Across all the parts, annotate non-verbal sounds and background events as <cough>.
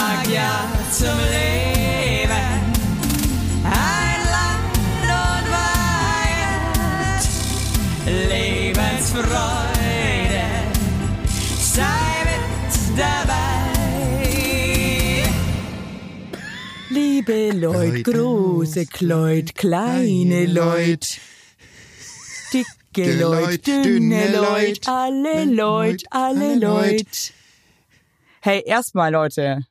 sag ja zum Leben. Ein Land und Weihend, Lebensfreude, sei mit dabei. Liebe Leute, Leute, große Kleut, kleine Leute, dicke Leut, Leute, dünne dünne Leute, Leut, alle Leut, Leute, alle alle Leut. Leute. Hey, erstmal Leute,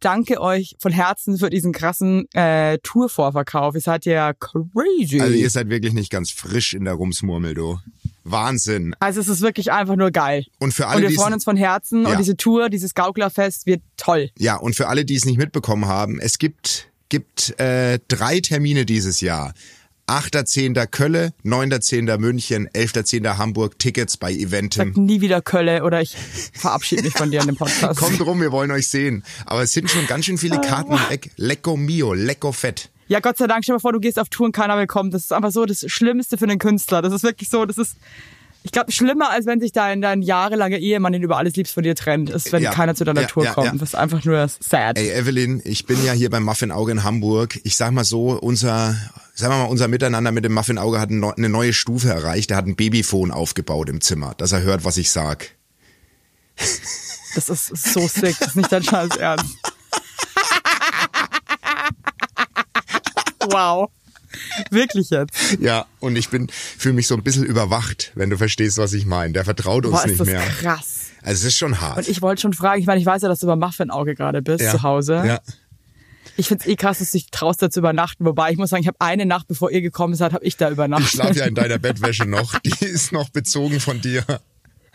danke euch von Herzen für diesen krassen äh, Tourvorverkauf. Ihr seid ja crazy. Also ihr seid wirklich nicht ganz frisch in der Rumsmurmel, du. Wahnsinn. Also es ist wirklich einfach nur geil. Und für Und alle, wir die freuen uns von Herzen Ja. und diese Tour, dieses Gauklerfest wird toll. ja, und für alle, die es nicht mitbekommen haben, es gibt, gibt äh, drei Termine dieses Jahr. 8.10. Kölle, 9.10. München, 11.10. Hamburg, Tickets bei Eventim. Sag nie wieder Kölle oder ich verabschiede mich von dir in dem Podcast. <laughs> Kommt rum, wir wollen euch sehen. Aber es sind schon ganz schön viele Karten weg. Lecco mio, lecco fett. Ja, Gott sei Dank, stell dir mal vor, du gehst auf Tour und keiner will kommen. Das ist einfach so das Schlimmste für einen Künstler. Das ist wirklich so, das ist, ich glaube, schlimmer, als wenn sich dein, dein jahrelanger Ehemann, den du über alles liebst, von dir trennt, ist, wenn Ja. keiner zu deiner Ja, Tour ja, kommt. Das ist einfach nur sad. Ey, Evelyn, ich bin ja hier beim Muffin Auge in Hamburg. Ich sag mal so, unser, sagen wir mal, unser Miteinander mit dem Muffin Auge hat eine neue Stufe erreicht. Er hat ein Babyphone aufgebaut im Zimmer, dass er hört, was ich sag. Das ist so sick. Das ist nicht dein Scheiß Ernst. wow. Wirklich jetzt. Ja, und ich bin, fühle mich so ein bisschen überwacht, wenn du verstehst, was ich meine. Der vertraut uns Boah, ist nicht das mehr. krass. Also es ist schon hart. Und ich wollte schon fragen, ich meine, ich weiß ja, dass du beim Muffin-Auge gerade bist, ja. zu Hause. Ja. Ich find's eh krass, dass du dich traust, da zu übernachten. Wobei, ich muss sagen, ich habe eine Nacht, bevor ihr gekommen seid, habe ich da übernachtet. Ich schlaf ja in deiner Bettwäsche noch. Die ist noch bezogen von dir.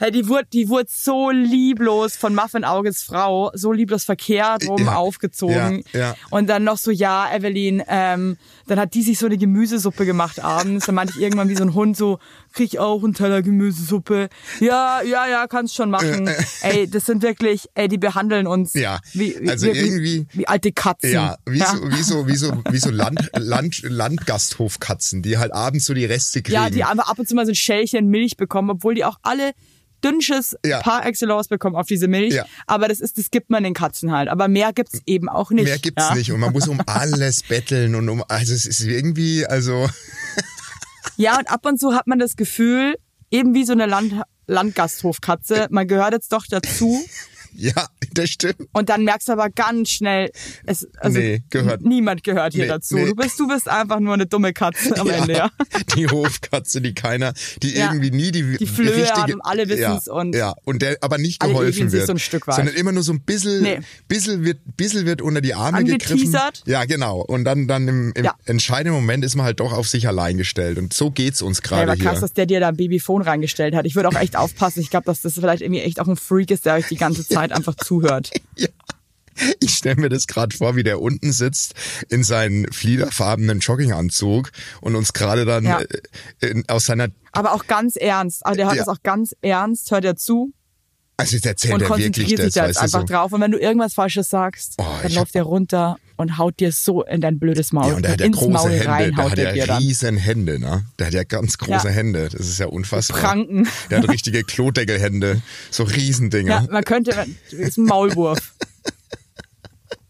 Hey, die wurde, die wurde so lieblos von Muffin Auges Frau, so lieblos verkehrt rum Ja, aufgezogen. ja, ja. Und dann noch so, ja, Evelyn, ähm, dann hat die sich so eine Gemüsesuppe gemacht abends. Dann meinte ich irgendwann wie so ein Hund so, krieg ich auch einen Teller Gemüsesuppe. Ja, ja, ja, kannst schon machen. ey, das sind wirklich, ey, die behandeln uns Ja, wie, wie, also wie, irgendwie- wie alte Katzen. Ja, wie so, wie so, wie so, wie so Land, Land, Landgasthofkatzen, die halt abends so die Reste kriegen. Ja, die einfach ab und zu mal so ein Schälchen Milch bekommen, obwohl die auch alle dünnsches Ja. par excellence bekommen auf diese Milch. Ja. Aber das ist, das gibt man den Katzen halt. Aber mehr gibt's eben auch nicht. Mehr gibt's ja? nicht und man muss um <laughs> alles betteln und um, also es ist irgendwie, also, <laughs> Ja, und ab und zu hat man das Gefühl, eben wie so eine Land Landgasthofkatze, man gehört jetzt doch dazu. <laughs> <laughs> ja, das stimmt. Und dann merkst du aber ganz schnell, es, also Nee, gehört- niemand gehört hier Nee, dazu. nee. Du bist, du bist einfach nur eine dumme Katze am <laughs> Ende, ja. Die Hofkatze, die keiner, die Ja. irgendwie nie die, Die Flöhe richtige, haben, alle wissen's ja, und ja, und der aber nicht geholfen wird, so ein Stück weit. sondern immer nur so ein bisschen, Nee. bisschen wird, bisschen wird unter die Arme gegriffen. Ja, genau. Und dann, dann im, im Ja. entscheidenden Moment ist man halt doch auf sich allein gestellt. Und so geht's uns Hey, gerade aber hier. krass, dass der dir da ein Babyphone reingestellt hat. Ich würde auch echt aufpassen. Ich glaube, dass das vielleicht irgendwie echt auch ein Freak ist, der euch die ganze <laughs> Zeit einfach zuhört. <laughs> Ja. Ich stelle mir das gerade vor, wie der unten sitzt in seinen fliederfarbenen Jogginganzug und uns gerade dann Ja. äh, in, aus seiner, Aber auch ganz ernst. Aber der hört Ja. das auch ganz ernst, hört er zu also jetzt erzählt und er wirklich konzentriert das, sich da jetzt einfach so. drauf. Und wenn du irgendwas Falsches sagst, Oh, dann läuft der runter und haut dir so in dein blödes Maul. Ja, und der hat ja ins große Maul Hände, rein der haut hat ja riesen Hände, ne? Der hat ja ganz große Ja. Hände, das ist ja unfassbar. Pranken. Der hat richtige Klodeckelhände, so Riesendinger. Ja, man könnte, das ist ein Maulwurf.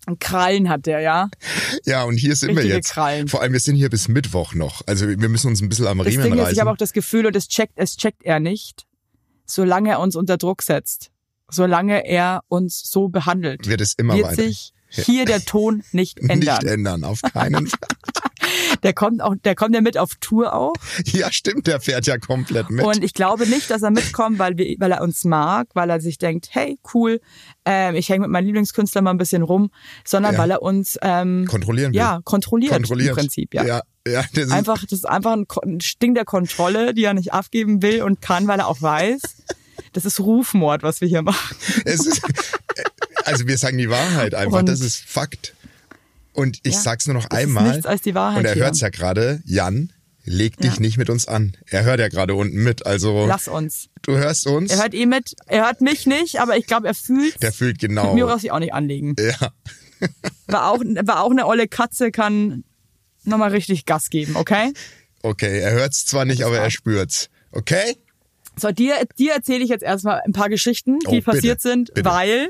Und Krallen hat der, ja. Ja, und hier sind wir Richtige jetzt. Krallen. Vor allem, wir sind hier bis Mittwoch noch. Also wir müssen uns ein bisschen am Das Riemen Ding ist, reißen. ich habe auch das Gefühl, und das checkt, es checkt er nicht, solange er uns unter Druck setzt, solange er uns so behandelt, wird es immer wird weiter sich hier der Ton nicht ändern. nicht ändern, auf keinen <laughs> Fall. Der kommt auch, der kommt ja mit auf Tour auch. Ja, stimmt, der fährt ja komplett mit. Und ich glaube nicht, dass er mitkommt, weil, wir, weil er uns mag, weil er sich denkt, hey, cool, ähm, ich hänge mit meinem Lieblingskünstler mal ein bisschen rum, sondern Ja. weil er uns ähm, Kontrollieren will. ja, kontrolliert, Kontrolliert. im Prinzip. Ja. ja, ja das ist, Einfach, das ist einfach ein, ein Sting der Kontrolle, die er nicht abgeben will und kann, weil er auch weiß. Das ist Rufmord, was wir hier machen. es ist, also wir sagen die Wahrheit einfach, Und- das ist Fakt. Und ich Ja, sag's nur noch das ist einmal. nichts als die Wahrheit Und er hier. hört's ja gerade, Jan, leg dich Ja. nicht mit uns an. Er hört ja gerade unten mit, also Lass uns. du hörst uns. Er hört eh mit. Er hört mich nicht, aber ich glaube, er fühlt. der fühlt genau. Mit mir brauchst du dich auch nicht anlegen. ja. War auch, war auch eine olle Katze, kann nochmal richtig Gas geben, okay? Okay, er hört's zwar nicht, aber er spürt's. Okay? So, dir, dir erzähle ich jetzt erstmal ein paar Geschichten, die Oh, bitte, passiert sind, bitte. weil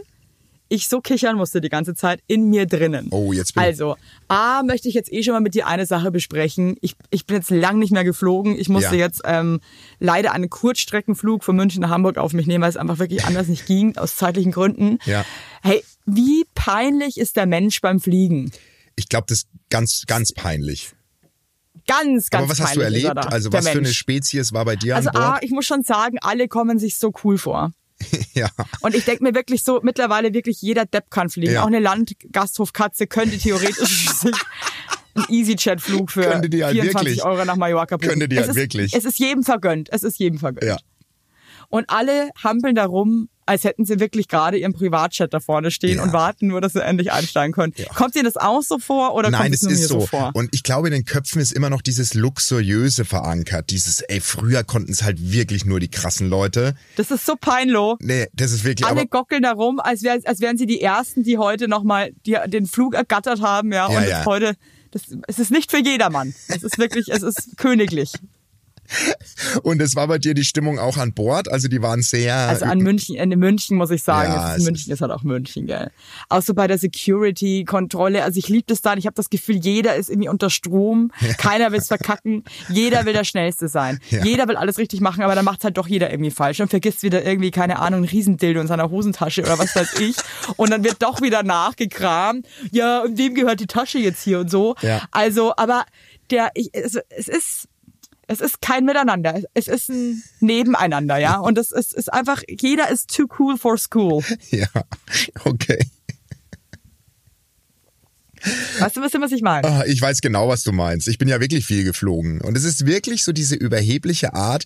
ich so kichern musste die ganze Zeit in mir drinnen. Oh, jetzt bin ich- Also, A, möchte ich jetzt eh schon mal mit dir eine Sache besprechen. Ich, ich bin jetzt lang nicht mehr geflogen. Ich musste Ja. jetzt ähm, leider einen Kurzstreckenflug von München nach Hamburg auf mich nehmen, weil es einfach wirklich anders nicht ging, aus zeitlichen Gründen. Ja. Hey, wie peinlich ist der Mensch beim Fliegen? Ich glaube, das ist ganz, ganz peinlich. Ganz, ganz Aber was hast du er erlebt? da, Also was für eine Mensch. Spezies war bei dir Also an A, Bord? ich muss schon sagen, alle kommen sich so cool vor. <laughs> ja. Und ich denke mir wirklich so, mittlerweile wirklich jeder Depp kann fliegen. Ja. Auch eine Landgasthofkatze könnte theoretisch sich <laughs> einen EasyJet-Flug für Könnte die halt 24 wirklich. Euro nach Mallorca buchen. Könnte die es halt ist, wirklich. Es ist jedem vergönnt. Es ist jedem vergönnt. Ja. Und alle hampeln darum, als hätten sie wirklich gerade ihren Privatchat da vorne stehen Ja. und warten nur, dass sie endlich einsteigen können. Kommt dir das auch so vor oder Nein, kommt es nur ist so. so, vor? Und ich glaube, in den Köpfen ist immer noch dieses Luxuriöse verankert. Dieses, ey, früher konnten es halt wirklich nur die krassen Leute. Das ist so peinlich. Nee, das ist wirklich, Alle gockeln darum, als, wär, als wären sie die Ersten, die heute nochmal den Flug ergattert haben, ja. Ja, und ja. heute, das, es ist nicht für jedermann. Es ist wirklich, es ist <laughs> königlich. <laughs> und es war bei dir die Stimmung auch an Bord, also die waren sehr Also an München, in München muss ich sagen, Ja, ist München ist halt auch München, gell. Auch so bei der Security-Kontrolle, also ich liebe das dann, ich habe das Gefühl, jeder ist irgendwie unter Strom, keiner will's verkacken, jeder will der Schnellste sein. Ja. Jeder will alles richtig machen, aber dann macht's halt doch jeder irgendwie falsch und vergisst wieder irgendwie, keine Ahnung, ein Riesendildo in seiner Hosentasche oder was weiß ich. Und dann wird doch wieder nachgekramt, ja, und wem gehört die Tasche jetzt hier und so. Ja. Also, aber der, ich, es, es ist, es ist kein Miteinander. Es ist ein Nebeneinander, ja. Und es ist, ist einfach, jeder ist too cool for school. <laughs> ja, okay. Weißt du ein bisschen, was ich meine? Ah, Ich weiß genau, was du meinst. Ich bin ja wirklich viel geflogen. Und es ist wirklich so diese überhebliche Art,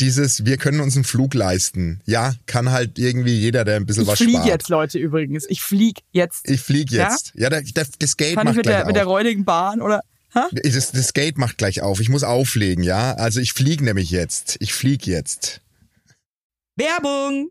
dieses, wir können uns einen Flug leisten. Ja, kann halt irgendwie jeder, der ein bisschen Ich was fliege spart. jetzt, Leute, übrigens. Ich fliege jetzt. Ich fliege Ja? jetzt. Ja, der, der, das Gate Kann ich macht mit der, mit der auf. räudigen Bahn oder? Hä? Das, das Gate macht gleich auf. Ich muss auflegen, ja. Also ich fliege nämlich jetzt. Ich fliege jetzt. Werbung!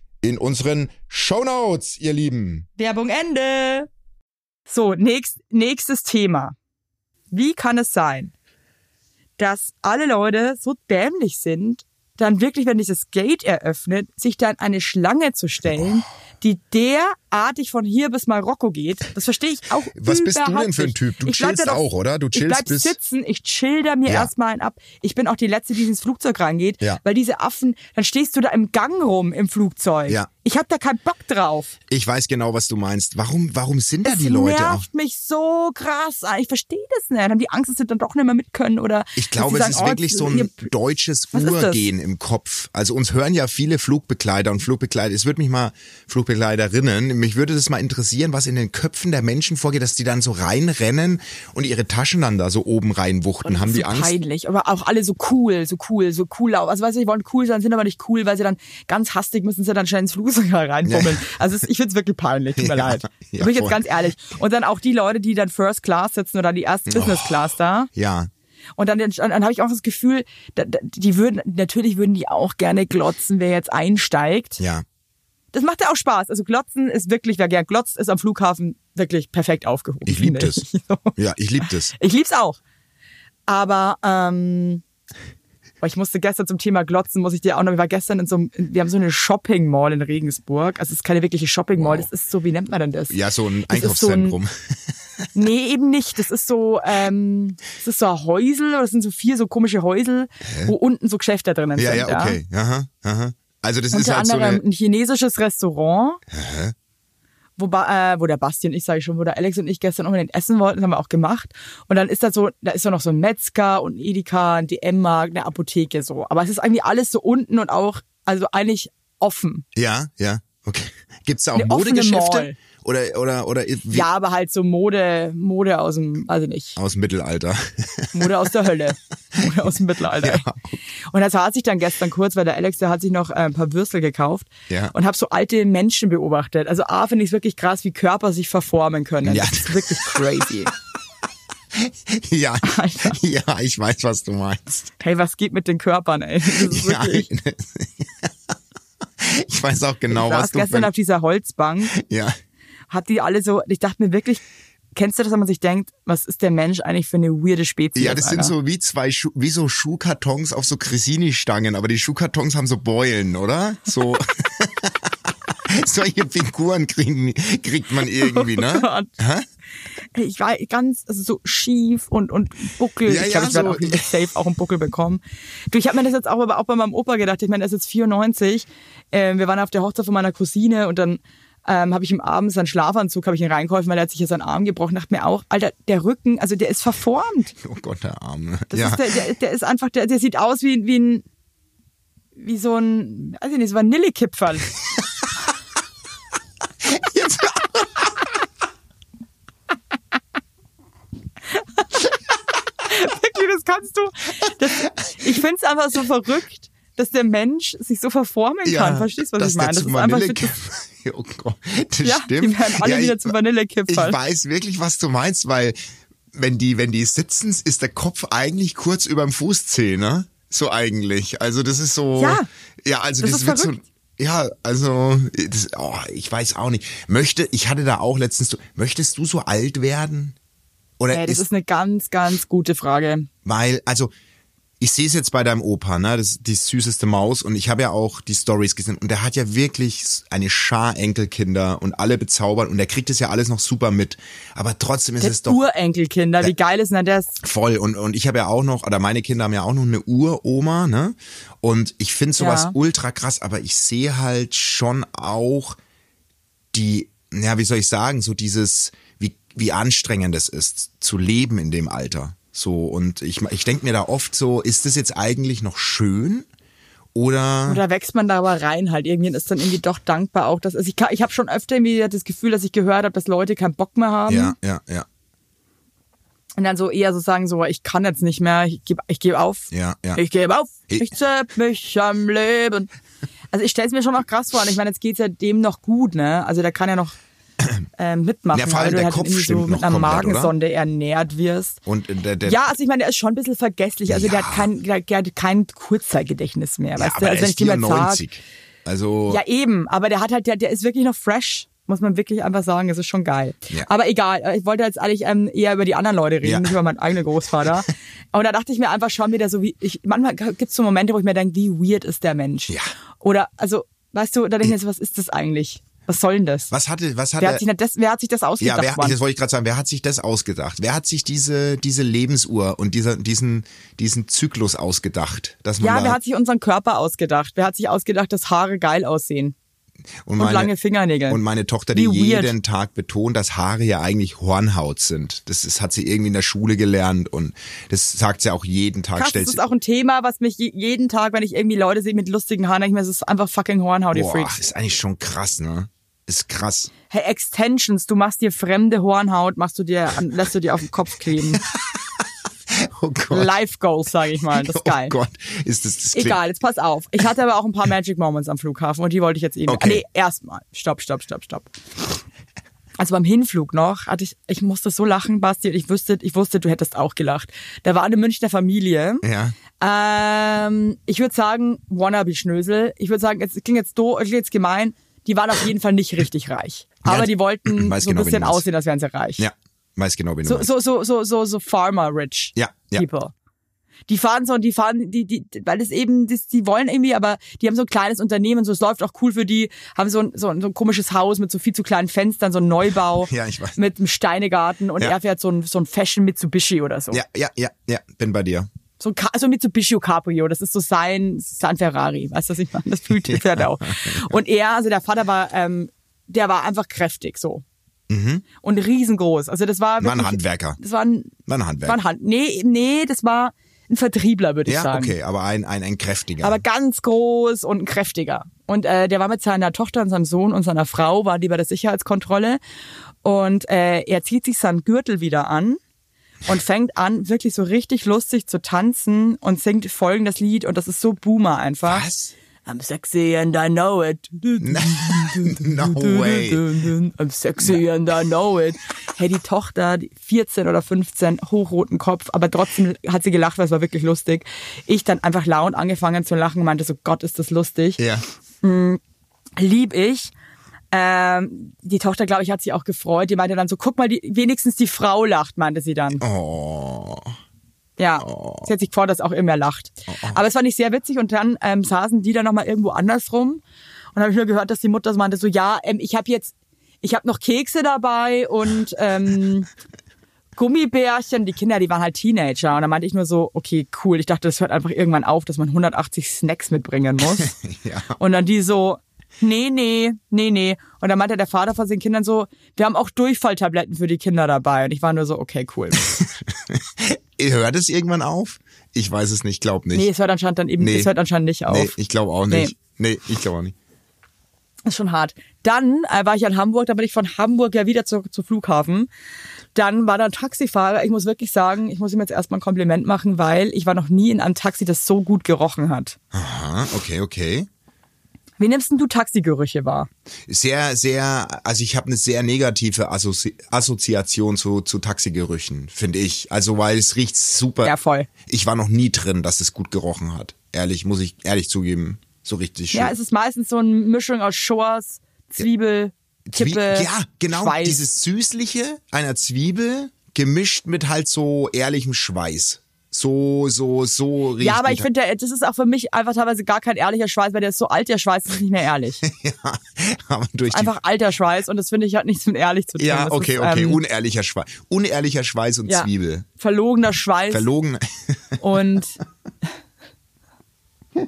in unseren Shownotes, ihr Lieben. Werbung Ende. So, nächst, nächstes Thema. Wie kann es sein, dass alle Leute so dämlich sind, dann wirklich, wenn dieses Gate eröffnet, sich dann eine Schlange zu stellen, die derartig von hier bis Marokko geht? Das verstehe ich auch Was bist du denn für ein. Typ? Du Ich bleib chillst doch- auch, oder? Du ich chillst bleib bis- sitzen, ich chill da mir Ja. erstmal einen ab. Ich bin auch die Letzte, die ins Flugzeug reingeht, Ja. weil diese Affen, dann stehst du da im Gang rum im Flugzeug. Ja. Ich hab da keinen Bock drauf. Ich weiß genau, was du meinst. Warum, warum sind da Es die Leute auch? nervt mich so krass. Ich verstehe das nicht. Haben die Angst, dass sie dann doch nicht mehr mit können oder? Ich glaube, es ist sagen, oh, wirklich so ein deutsches ist das? Urgehen im Kopf. Also uns hören ja viele Flugbegleiter und Flugbegleiter. Es würde mich mal, Flugbegleiterinnen, mich würde das mal interessieren, was in den Köpfen der Menschen vorgeht, dass die dann so reinrennen und ihre Taschen dann da so oben reinwuchten. Haben die so Angst? peinlich, aber auch alle so cool, so cool, so cool. Also weißt du, die wollen cool sein, sind aber nicht cool, weil sie dann ganz hastig müssen sie dann schnell ins Flugzeug <laughs> reinfummeln. Also es- ich find's wirklich peinlich, tut mir <laughs> Ja, leid. ja, bin ich jetzt ganz ehrlich. Und dann auch die Leute, die dann First Class sitzen oder die erste Business Class da. Ja. Und dann, dann, dann habe ich auch das Gefühl, da, da, die würden, natürlich würden die auch gerne glotzen, wer jetzt einsteigt. Ja. Das macht ja auch Spaß. Also Glotzen ist wirklich, wer gern glotzt, ist am Flughafen wirklich perfekt aufgehoben. Ich lieb finde das. <laughs> So. Ja, ich lieb das. Ich lieb's auch. Aber ähm, ich musste gestern zum Thema Glotzen, muss ich dir auch noch, ich war gestern in so einem, wir haben so eine Shopping Mall in Regensburg. Also es ist keine wirkliche Shopping Mall, Wow. das ist so, wie nennt man denn das? Ja, so ein so Einkaufszentrum. <laughs> Nee, eben nicht. Das ist so, ähm, das ist so ein Häusel, oder das sind so vier so komische Häusel, wo unten so Geschäfte drinnen ja, sind. ja, okay. Aha, aha. Also das ist Unter halt so anderem eine. ein chinesisches Restaurant, wo, ba- äh, wo der Basti und ich, sage ich schon, wo der Alex und ich gestern unbedingt essen wollten, das haben wir auch gemacht. Und dann ist da so, da ist da noch so ein Metzger und ein Edeka, ein DM-Markt, eine Apotheke so. Aber es ist eigentlich alles so unten und auch, also eigentlich offen. Ja, ja. Okay. Gibt's da auch Eine Modegeschäfte? Oder, oder, oder wie, Ja, aber halt so Mode, Mode aus dem, also nicht, aus dem Mittelalter. Mode aus der Hölle. <laughs> Mode aus dem Mittelalter. Ja. Und das hat sich dann gestern kurz, weil der Alex, der hat sich noch äh, ein paar Würstel gekauft Ja. und habe so alte Menschen beobachtet. Also A, finde ich es wirklich krass, wie Körper sich verformen können. Ja. Das ist wirklich crazy. <laughs> ja, Alter. ja, ich weiß, was du meinst. Hey, was geht mit den Körpern, ey? <laughs> Ja, ich weiß auch genau, ich was saß du gestern für, auf dieser Holzbank, Ja, hat die alle so, ich dachte mir wirklich, kennst du das, wenn man sich denkt, was ist der Mensch eigentlich für eine weirde Spezies? ja, das sind Alter? so wie zwei Schuh, wie so Schuhkartons auf so Cressini-Stangen, aber die Schuhkartons haben so Beulen, oder? So. <laughs> Solche Figuren kriegen, kriegt man irgendwie, ne? <laughs> Hä? Ey, Ich war ganz also so schief und und Buckel. Ja, ich glaube, ja, ich werde so- auch wieder safe auch einen Buckel bekommen. Du, ich habe mir das jetzt auch, aber auch bei meinem Opa gedacht. Ich meine, er ist jetzt 94. Ähm, wir waren auf der Hochzeit von meiner Cousine und dann ähm, habe ich ihm abends seinen Schlafanzug habe ich ihn reingeholfen, weil er hat sich ja seinen Arm gebrochen. Dachte mir auch, Alter, der Rücken, also der ist verformt. <laughs> Oh Gott, der Arme. Das ja. ist der, der, der ist einfach, der, der sieht aus wie wie ein wie so ein, weiß ich nicht, so Vanillekipferl. <laughs> Wirklich, das kannst du. Das, ich finde es einfach so verrückt, dass der Mensch sich so verformen kann. Verstehst du, was ich meine? Das ist einfach <laughs> Oh Gott, das ja, stimmt. die werden alle Ja, wieder ich- zu Vanillekipferl. Ich weiß wirklich, was du meinst, weil wenn die, wenn die sitzen, ist der Kopf eigentlich kurz über dem Fußzeh, ne? So eigentlich. Also das ist so. Ja, Ja, also das das, ist wird verrückt. so. Ja, also das, oh, ich weiß auch nicht. Möchte, ich hatte da auch letztens möchtest du so alt werden? Oder Ey, das ist, ist eine ganz, ganz gute Frage. weil, also ich sehe es jetzt bei deinem Opa, ne? Das ist die süßeste Maus und ich habe ja auch die Stories gesehen und der hat ja wirklich eine Schar Enkelkinder und alle bezaubern und der kriegt es ja alles noch super mit. Aber trotzdem ist Der es doch Urenkelkinder, wie geil ist denn das? voll und und ich habe ja auch noch oder meine Kinder haben ja auch noch eine Uroma, ne? Und ich finde sowas Ja. ultra krass, aber ich sehe halt schon auch die ja, wie soll ich sagen, so dieses wie wie anstrengend es ist zu leben in dem Alter. So und ich ich denke mir da oft so, ist das jetzt eigentlich noch schön oder Oder wächst man da aber rein halt. Irgendwie ist dann irgendwie doch dankbar auch, dass also ich, ich habe schon öfter irgendwie das Gefühl, dass ich gehört habe, dass Leute keinen Bock mehr haben ja, ja, ja, und dann so eher so sagen so, ich kann jetzt nicht mehr, ich gebe ich geb auf. ja, ja. Ich gebe auf, Ich- ich zepp mich am Leben. Also ich stelle es mir schon noch krass vor. Und ich meine, jetzt geht's ja dem noch gut, ne? Also der kann ja noch ähm, mitmachen, Ja, vor allem weil du der halt Kopf irgendwie so stimmt mit einer komplett, oder? Magensonde ernährt wirst. Und der, der Ja, also ich meine, der ist schon ein bisschen vergesslich. Also der Ja. hat kein, der, der hat kein Kurzzeitgedächtnis mehr. ja, weißt aber du? Also er ist dir mal sag, 94. Also ja, eben, aber der hat halt, der, der ist wirklich noch fresh, muss man wirklich einfach sagen, es ist schon geil. Ja. Aber egal, ich wollte jetzt eigentlich ähm, eher über die anderen Leute reden, Ja. nicht über meinen eigenen Großvater. <laughs> Und da dachte ich mir einfach schon wieder so, wie ich, manchmal gibt's so Momente, wo ich mir denke, wie weird ist der Mensch? Ja. Oder, also, weißt du, da denke ich mir so, was ist das eigentlich? Was soll denn das? was hatte was hat wer, er hat sich, das, wer hat sich das Ja, ausgedacht? wer, Mann? das wollte ich gerade sagen. Wer hat sich das ausgedacht? Wer hat sich diese, diese Lebensuhr und dieser, diesen, diesen Zyklus ausgedacht? Dass man ja, wer hat sich unseren Körper ausgedacht? Wer hat sich ausgedacht, dass Haare geil aussehen? und, lange Fingernägel. Und meine Tochter, die jeden Tag betont, dass Haare ja eigentlich Hornhaut sind. Das, ist, hat sie irgendwie in der Schule gelernt und das sagt sie auch jeden Tag. Krass, das ist auch ein Thema, was mich je- jeden Tag, wenn ich irgendwie Leute sehe mit lustigen Haaren, denke ich mir, das ist einfach fucking Hornhaut, ihr boah, Freaks. ist eigentlich schon krass, ne? Ist krass. Hey, Extensions, du machst dir fremde Hornhaut, machst du dir, lässt du dir auf den Kopf kleben. <laughs> Oh Gott. Life Goals, sage ich mal, das ist <laughs> geil. Oh Gott, ist das, das Egal, jetzt pass auf. Ich hatte aber auch ein paar Magic Moments am Flughafen und die wollte ich jetzt eben. Okay. Nee, erstmal. Stopp, stopp, stopp, stopp. Also beim Hinflug noch hatte ich, ich musste so lachen, Basti, und ich wusste, ich wusste, du hättest auch gelacht. Da war eine Münchner Familie. Ja. Ähm, ich würde sagen, Wannabe-Schnösel. Ich würde sagen, es klingt jetzt do, klingt jetzt gemein, die waren auf jeden Fall nicht richtig reich. Ja, Aber die wollten <clears throat> so ein genau, bisschen aussehen, als wären sie reich. Ja. Weiß genau, wen du So, so, so, so, so, so Farmer-Rich Ja, ja. People. die fahren so und die fahren, die, die, weil das eben, das, die wollen irgendwie, aber die haben so ein kleines Unternehmen, so es läuft auch cool für die, haben so ein, so ein, so ein komisches Haus mit so viel zu kleinen Fenstern, so ein Neubau. <laughs> Ja, ich weiß. Mit einem Steinegarten und Ja. er fährt so ein, so ein Fashion Mitsubishi oder so. Ja, ja, ja, ja, bin bei dir. So ein so ein Mitsubishi Cabrio, das ist so sein, sein Ferrari, weißt du, was ich meine? Das fühlt ja. er auch. Und er, also der Vater war, ähm, der war einfach kräftig so. Und riesengroß. Also das war Mhm. War ein wirklich, Handwerker. Das war ein, War ein war Handwerker. ein Hand, nee, nee, das war ein Vertriebler, würde ich Ja, sagen. okay, aber ein, ein, ein kräftiger. Aber ganz groß und ein kräftiger. Und äh, der war mit seiner Tochter und seinem Sohn und seiner Frau, war die bei der Sicherheitskontrolle. Und äh, er zieht sich seinen Gürtel wieder an und fängt an, wirklich so richtig lustig zu tanzen und singt folgendes Lied. Und das ist so Boomer einfach. Was? I'm sexy and I know it. <laughs> No way. I'm sexy and I know it. Hey, die Tochter, die 14 oder 15, hochroten Kopf, aber trotzdem hat sie gelacht, weil es war wirklich lustig. Ich dann einfach laut angefangen zu lachen und meinte so, Gott, ist das lustig. Ja. Lieb ich. Ähm, die Tochter, glaube ich, hat sich auch gefreut. Die meinte dann so, guck mal, die, wenigstens die Frau lacht, meinte sie dann. Oh. Ja, sie hat sich gefreut, dass auch immer lacht. Aber es fand ich sehr witzig und dann ähm, saßen die dann nochmal irgendwo anders rum und habe ich nur gehört, dass die Mutter so meinte so, ja, ähm, ich habe jetzt, ich habe noch Kekse dabei und ähm, <laughs> Gummibärchen. Die Kinder, die waren halt Teenager und dann meinte ich nur so, okay, cool. Ich dachte, das hört einfach irgendwann auf, dass man 180 Snacks mitbringen muss. <laughs> Ja. Und dann die so, nee, nee, nee, nee. Und dann meinte der Vater von den Kindern so, wir haben auch Durchfalltabletten für die Kinder dabei. Und ich war nur so, okay, cool. <laughs> Hört es irgendwann auf? Ich weiß es nicht, glaub nicht. Nee, es hört anscheinend dann eben, Nee. es hört anscheinend nicht auf. Nee, ich glaube auch nicht. Nee, ich glaube auch nicht. ist schon hart. Dann äh, war ich in Hamburg, dann bin ich von Hamburg ja wieder zu, zu Flughafen. Dann war da ein Taxifahrer. Ich muss wirklich sagen, ich muss ihm jetzt erstmal ein Kompliment machen, weil ich war noch nie in einem Taxi, das so gut gerochen hat. Aha, okay, okay. Wie nimmst denn du Taxigerüche wahr? Sehr, sehr, also ich habe eine sehr negative Assozi Assoziation zu, zu Taxigerüchen, finde ich. Also weil es riecht super. Ja, voll. Ich war noch nie drin, dass es gut gerochen hat. Ehrlich, muss ich ehrlich zugeben. So richtig schön. Ja, es ist meistens so eine Mischung aus Schors, Zwiebel, Zwie- Kippe, ja, genau, Schweiß. dieses Süßliche einer Zwiebel gemischt mit halt so ehrlichem Schweiß. So, so, so riecht ja, aber ich finde, das ist auch für mich einfach teilweise gar kein ehrlicher Schweiß, weil der ist so alt, der Schweiß ist nicht mehr ehrlich. <laughs> ja, aber durch Einfach alter Schweiß und das finde ich hat nichts mit ehrlich zu tun. Ja, Das okay, ist, okay, ähm, unehrlicher Schweiß. Unehrlicher Schweiß und ja, Zwiebel. Verlogener Schweiß. Verlogen. Und <laughs>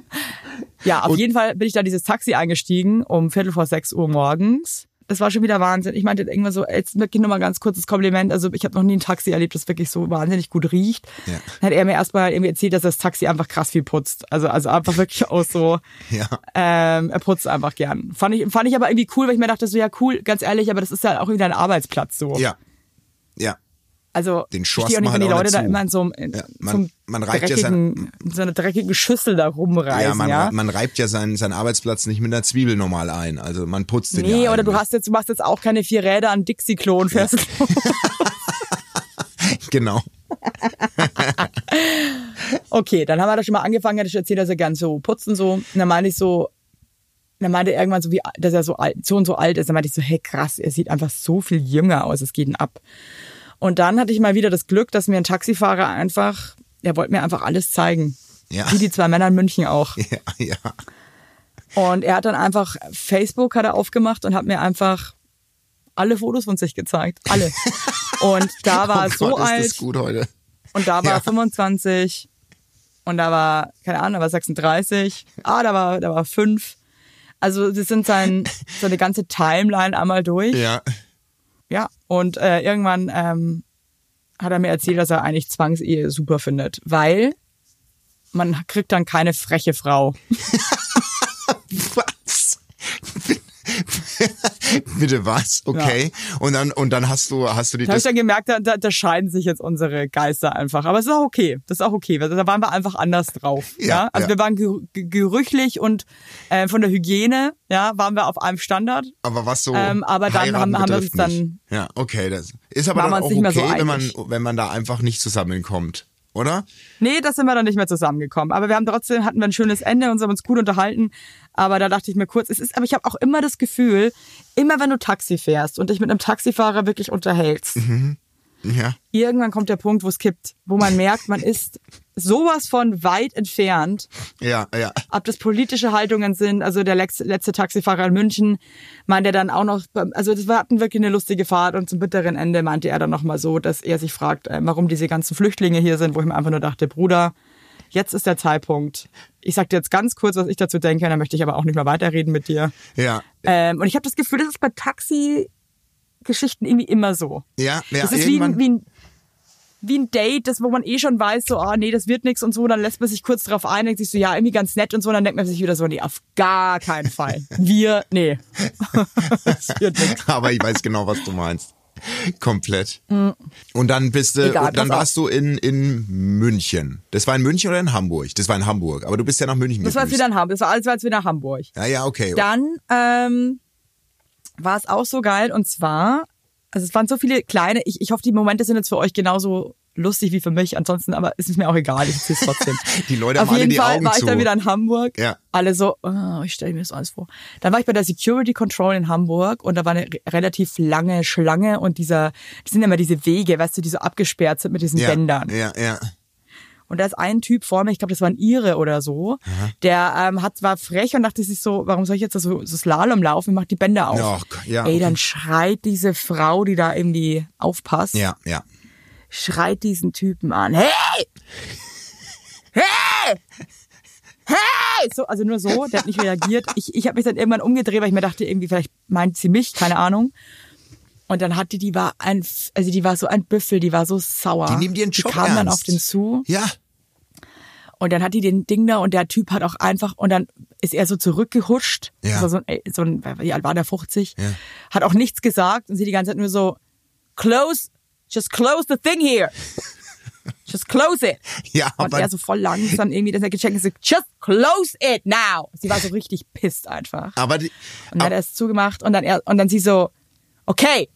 ja, auf jeden Fall bin ich da dieses Taxi eingestiegen um Viertel vor sechs Uhr morgens. Das war schon wieder Wahnsinn. Ich meinte irgendwann so, jetzt wirklich nur mal ganz kurzes Kompliment. Also ich habe noch nie ein Taxi erlebt, das wirklich so wahnsinnig gut riecht. Ja. Dann hat er mir erstmal irgendwie erzählt, dass das Taxi einfach krass viel putzt. Also also einfach wirklich auch so. <laughs> Ja. Ähm, er putzt einfach gern. Fand ich, fand ich aber irgendwie cool, weil ich mir dachte so, ja cool, ganz ehrlich, aber das ist ja auch wieder ein Arbeitsplatz so. Ja. Ja. Also Den ich schorst verstehe auch nicht, wenn die Leute da immer in so, einem- in, Ja, man- man reibt ja dreckigen, in so einer dreckigen Schüssel da rumreißen, Ja, man, ja. man reibt ja seinen, seinen Arbeitsplatz nicht mit einer Zwiebel normal ein. Also man putzt den ja Nee, oder ein. du hast jetzt, du machst jetzt auch keine vier Räder an Dixie-Klo und fährst <laughs> Genau. <laughs> Okay, dann haben wir da schon mal angefangen, hat ich erzählt, dass er gern so putzt und so. Und dann meinte ich so, dann meinte er irgendwann so, wie, dass er so alt, so und so alt ist. Dann meinte ich so, hey krass, er sieht einfach so viel jünger aus, es geht ihn ab. Und dann hatte ich mal wieder das Glück, dass mir ein Taxifahrer einfach, der wollte mir einfach alles zeigen. Ja. Wie die zwei Männer in München auch. <laughs> Ja, ja. Und er hat dann einfach Facebook hat er aufgemacht und hat mir einfach alle Fotos von sich gezeigt. Alle. <laughs> Und da war er oh so Gott, alt. ist das gut heute. Und da war Ja. er 25 und da war, keine Ahnung, da war 36. Ah, da war, da war 5. Also das sind sein, seine ganze Timeline einmal durch. Ja. Ja. Und äh, irgendwann ähm, hat er mir erzählt, dass er eigentlich Zwangsehe super findet, weil man kriegt dann keine freche Frau. <laughs> Was? <laughs> Bitte was? Okay. Und dann und dann hast du hast du die Da habe ich dann gemerkt, da, da, da scheiden sich jetzt unsere Geister einfach. Aber es ist auch okay. Das ist auch okay. Da waren wir einfach anders drauf. Ja. Ja, Also ja. wir waren gerü- ge- gerüchlich und äh, von der Hygiene, ja, waren wir auf einem Standard. aber was so Ähm, aber dann haben- haben wir uns dann- Ja, okay, das ist aber dann auch mehr so okay, wenn man wenn man da einfach nicht zusammenkommt, oder? Nee, das sind wir dann nicht mehr zusammengekommen. Aber wir haben trotzdem, hatten wir ein schönes Ende und haben uns gut unterhalten. Aber da dachte ich mir kurz, es ist, aber ich habe auch immer das Gefühl, immer wenn du Taxi fährst und dich mit einem Taxifahrer wirklich unterhältst, Ja. irgendwann kommt der Punkt, wo es kippt, wo man merkt, man ist sowas von weit entfernt, Ja, ja. ob das politische Haltungen sind. Also der letzte Taxifahrer in München meinte dann auch noch, also das war hatten wirklich eine lustige Fahrt und zum bitteren Ende meinte er dann nochmal so, dass er sich fragt, äh, warum diese ganzen Flüchtlinge hier sind, wo ich mir einfach nur dachte, Bruder, jetzt ist der Zeitpunkt. Ich sag dir jetzt ganz kurz, was ich dazu denke, dann möchte ich aber auch nicht mehr weiterreden mit dir. Ja, Ähm, und ich habe das Gefühl, das ist bei Taxi-Geschichten irgendwie immer so. ja, ja. Das ist wie ein, wie, ein, wie ein Date, das, wo man eh schon weiß, so, ah, nee, das wird nichts und so, dann lässt man sich kurz drauf ein, denkt sich so, ja, irgendwie ganz nett und so, und dann denkt man sich wieder so, nee, auf gar keinen Fall. <laughs> Wir, nee. <laughs> das wird nichts. Aber ich weiß genau, was du meinst. Komplett. Und dann bist du, Mhm. Egal, und dann warst du in, in München. Das war in München oder in Hamburg? Das war in Hamburg. Aber du bist ja nach München Das war wieder in Hamburg, das war alles war jetzt wieder Hamburg. Ja, ja, okay. Dann ähm, war es auch so geil und zwar, also es waren so viele kleine, ich, ich hoffe, die Momente sind jetzt für euch genauso lustig wie für mich, ansonsten aber ist es mir auch egal, ich erzähl's trotzdem. <laughs> Die Leute Auf haben alle jeden die Fall Augen war ich zu. dann wieder in Hamburg. Ja. Alle so, oh, ich stelle mir das alles vor. Dann war ich bei der Security Control in Hamburg und da war eine re- relativ lange Schlange und dieser, die sind immer diese Wege, weißt du, die so abgesperrt sind mit diesen ja, Bändern. Ja, ja. Und da ist ein Typ vor mir, ich glaube, das war ein Ire oder so, der ähm, hat war frech und dachte sich so, warum soll ich jetzt so, so Slalom laufen? Ich mach die Bänder auf. Ja, okay, ja, Ey, dann schreit diese Frau, die da irgendwie aufpasst, Ja, ja. schreit diesen Typen an. Hey! <laughs> Hey! <laughs> Hey! So, also nur so, der hat nicht reagiert. Ich, ich habe mich dann irgendwann umgedreht, weil ich mir dachte, irgendwie, vielleicht meint sie mich, keine Ahnung. Und dann hatte die war ein, also die war so ein Büffel, die war so sauer. Die nehmen ihren Job Die kam dann ernst. auf den zu. Ja. Und dann hat die den Ding da und der Typ hat auch einfach, und dann ist er so zurückgehuscht. Ja. War so ein, so ein, wie alt war der, 50? Ja. Hat auch nichts gesagt und sie die ganze Zeit nur so, close, just close the thing here. <laughs> Just close it. Ja, Und aber er so voll langsam irgendwie, dass er gecheckt ist, so, just close it now. Sie war so richtig pisst einfach. aber die, Und dann hat er es zugemacht und dann er, und dann sie so, okay.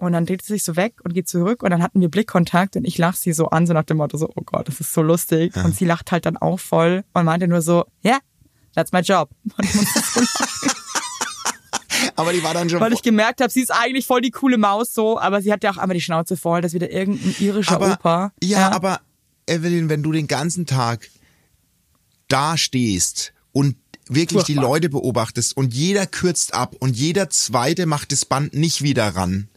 Und dann dreht sie sich so weg und geht zurück und dann hatten wir Blickkontakt und ich lach sie so an, so nach dem Motto so, oh Gott, das ist so lustig. Und sie lacht halt dann auch voll und meinte nur so, yeah, that's my job. <laughs> So aber die war dann schon weil ich gemerkt habe, sie ist eigentlich voll die coole Maus so, aber sie hat ja auch einmal die Schnauze voll, dass wieder irgendein irischer aber, Opa. Ja, aber Evelyn, wenn du den ganzen Tag da stehst und wirklich die Furchtbar. Leute beobachtest und jeder kürzt ab und jeder zweite macht das Band nicht wieder ran.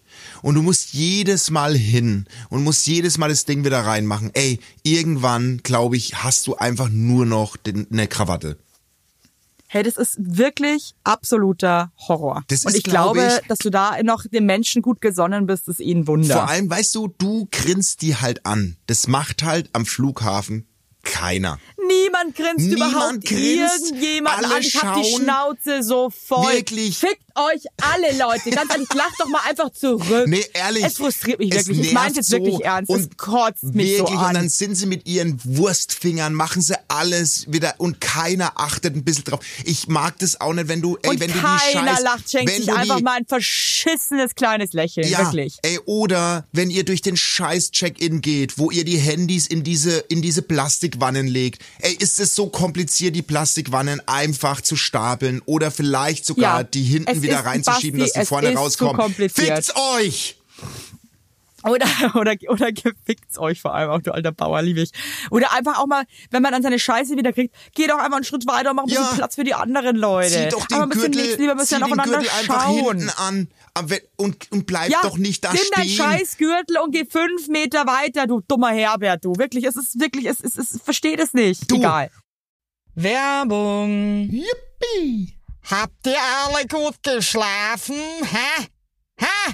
Und du musst jedes Mal hin und musst jedes Mal das Ding wieder reinmachen. Ey, irgendwann, glaube ich, hast du einfach nur noch den, eine Krawatte. Hey, das ist wirklich absoluter Horror. Das und ist, ich glaub glaube, ich- dass du da noch dem Menschen gut gesonnen bist, ist ihnen Wunder. Vor allem, weißt du, du grinst die halt an. Das macht halt am Flughafen keiner. Niemand grinst Niemand überhaupt grinst. irgendjemand Alle an. Ich hab die. Schnauze so voll. Wirklich. Fickt euch alle Leute. Ganz ehrlich, lacht doch mal einfach zurück. Nee, ehrlich. Es frustriert mich wirklich. Ich meine jetzt wirklich so ernst. Und es kotzt mich wirklich, so und dann an. sind sie mit ihren Wurstfingern, machen sie alles wieder und keiner achtet ein bisschen drauf. Ich mag das auch nicht, wenn du, ey, Und wenn du die keiner Scheiß, lacht, schenkt wenn sich du einfach die, mal ein verschissenes kleines Lächeln. ja, Wirklich. ey, oder wenn ihr durch den scheiß Check-in geht, wo ihr die Handys in diese, in diese Plastikwannen legt. Ey, ist es so kompliziert, die Plastikwannen einfach zu stapeln oder vielleicht sogar Ja, die hinten wieder reinzuschieben, Basti, dass die vorne rauskommen. Fickt's euch! Oder, oder, oder gefickt's euch vor allem auch, du alter Bauer, liebe ich. Oder einfach auch mal, wenn man dann seine Scheiße wieder kriegt, geh doch einfach einen Schritt weiter und mach ein bisschen Ja. Platz für die anderen Leute. Zieh doch den aber ein bisschen Gürtel, nichts, lieber ein bisschen zieh den Gürtel einfach schauen. hinten an und, und bleib Ja, doch nicht da nimm dein stehen. scheiß Gürtel und geh fünf Meter weiter, du dummer Herbert, du. Wirklich, es ist wirklich, es ist, es versteht es nicht. Du. Egal. Werbung. Yippie. Habt ihr alle gut geschlafen? Hä? Hä?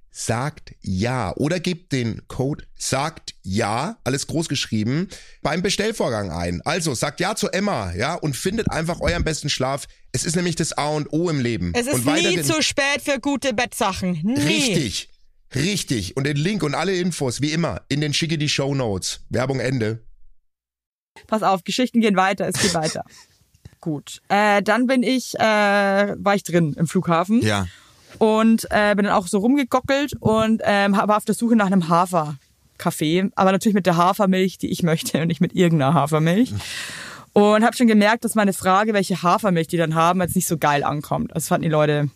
sagt ja oder gebt den Code sagt ja, alles groß geschrieben, beim Bestellvorgang ein. Also sagt ja zu Emma, ja, und findet einfach euren besten Schlaf. Es ist nämlich das A und O im Leben. Es ist nie zu spät für gute Bettsachen. Nie. Richtig. Richtig. Und den Link und alle Infos, wie immer, in den schicke die Show Notes. Werbung Ende. Pass auf, Geschichten gehen weiter, es geht weiter. <laughs> Gut. Äh, dann bin ich, äh, war ich drin im Flughafen Ja. Und äh, bin dann auch so rumgegockelt und ähm, war auf der Suche nach einem Haferkaffee, aber natürlich mit der Hafermilch, die ich möchte und nicht mit irgendeiner Hafermilch. Und habe schon gemerkt, dass meine Frage, welche Hafermilch die dann haben, jetzt nicht so geil ankommt. Das fanden die Leute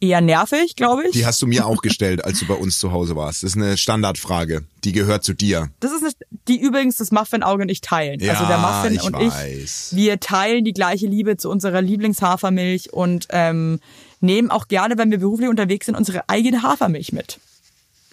eher nervig, glaube ich. Die hast du mir auch gestellt, als du bei uns zu Hause warst. Das ist eine Standardfrage. Die gehört zu dir. Das ist eine, die übrigens das Muffin-Auge und ich teilen. Ja, also der Muffin ich und weiß. ich, wir teilen die gleiche Liebe zu unserer Lieblingshafermilch und ähm, nehmen auch gerne, wenn wir beruflich unterwegs sind, unsere eigene Hafermilch mit.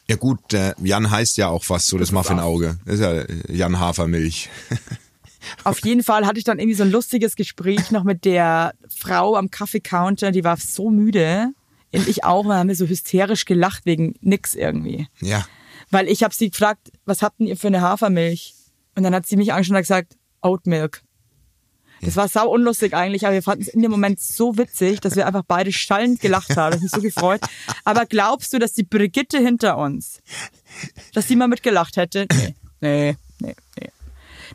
Ja gut, der Jan heißt ja auch fast so, das Muffin-Auge. Das ist ja äh, Jan Hafermilch. <laughs> Auf jeden Fall hatte ich dann irgendwie so ein lustiges Gespräch noch mit der Frau am Kaffeecounter, die war so müde. Und ich auch, und haben wir so hysterisch gelacht wegen nix irgendwie. Ja. Weil ich habe sie gefragt, was habt denn ihr für eine Hafermilch? Und dann hat sie mich angeschaut und gesagt, Oat Milk. Das war sau unlustig eigentlich, aber wir fanden es in dem Moment so witzig, dass wir einfach beide schallend gelacht haben. Das hat mich so gefreut. Aber glaubst du, dass die Brigitte hinter uns, dass die mal mitgelacht hätte? Nee, nee, nee, nee.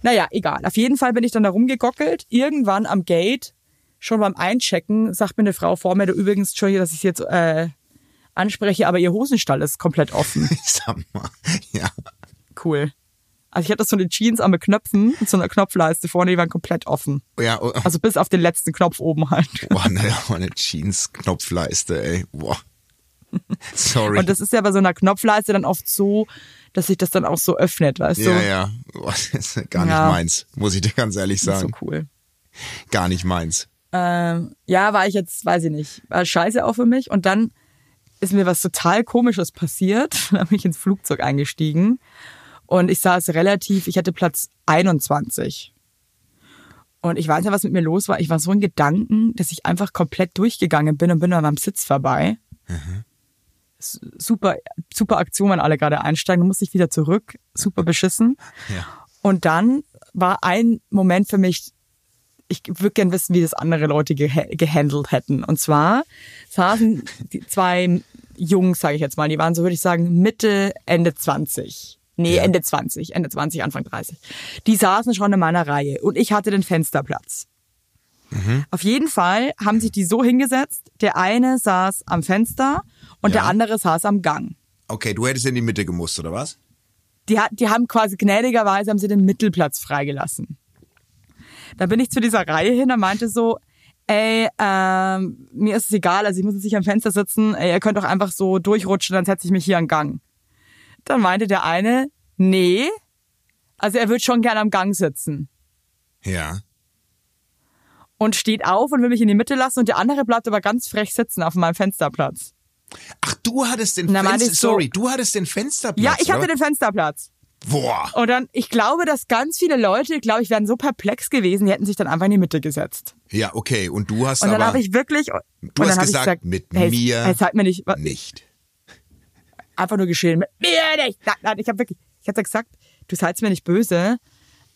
Naja, egal. Auf jeden Fall bin ich dann da rumgegockelt. Irgendwann am Gate, schon beim Einchecken, sagt mir eine Frau vor mir, du übrigens, Entschuldige, dass ich jetzt äh, anspreche, aber ihr Hosenstall ist komplett offen. <laughs> Sag mal. Ja. Cool. Also ich hatte so eine Jeans an mit Knöpfen und so eine Knopfleiste vorne, die waren komplett offen. Ja, oh, Also bis auf den letzten Knopf oben halt. boah, ne, oh, eine Jeans-Knopfleiste, ey. Boah. <laughs> Sorry. Und das ist ja bei so einer Knopfleiste dann oft so, dass sich das dann auch so öffnet, weißt du? ja, ja. Boah, das ist gar nicht Ja. meins, muss ich dir ganz ehrlich Das ist sagen. so cool. Gar nicht meins. Ähm, ja, war ich jetzt, weiß ich nicht, war scheiße auch für mich. Und dann ist mir was total Komisches passiert. <laughs> Dann bin ich ins Flugzeug eingestiegen und ich saß relativ, ich hatte Platz 21. Und ich weiß nicht, was mit mir los war. Ich war so in Gedanken, dass ich einfach komplett durchgegangen bin und bin an meinem Sitz vorbei. S- Super, super Aktion, wenn alle gerade einsteigen. Dann musste ich wieder zurück. Super beschissen. <laughs> Ja. Und dann war ein Moment für mich, ich würde gern wissen, wie das andere Leute geha gehandelt hätten. Und zwar saßen die zwei Jungs, sage ich jetzt mal, die waren so, würde ich sagen, Mitte, Ende 20. Nee, Ja. Ende 20, Ende 20, Anfang 30. Die saßen schon in meiner Reihe und ich hatte den Fensterplatz. Auf jeden Fall haben sich die so hingesetzt, der eine saß am Fenster und Ja. der andere saß am Gang. Okay, du hättest in die Mitte gemusst, oder was? die, die haben quasi gnädigerweise haben sie den Mittelplatz freigelassen. Da bin ich zu dieser Reihe hin und meinte so, ey, ähm, mir ist es egal, also ich muss jetzt nicht am Fenster sitzen, ey, ihr könnt doch einfach so durchrutschen, dann setze ich mich hier an Gang. Dann meinte der eine, nee, also er wird schon gern am Gang sitzen. Ja. Und steht auf und will mich in die Mitte lassen und der andere bleibt aber ganz frech sitzen auf meinem Fensterplatz. Ach, du hattest den Na, meinte Fenster, ich so- sorry, du hattest den Fensterplatz. Ja, ich hatte oder? den Fensterplatz. Boah. Und dann, ich glaube, dass ganz viele Leute, glaube ich, wären so perplex gewesen, die hätten sich dann einfach in die Mitte gesetzt. Ja, okay. Und du hast Und dann aber habe ich wirklich. und Du dann hast ich gesagt, mit hey, mir Hey, zeig mir nicht. nicht. Einfach nur geschehen. Mit mir nicht. Nein, nein, ich habe wirklich. Ich hatte gesagt, du seid mir nicht böse.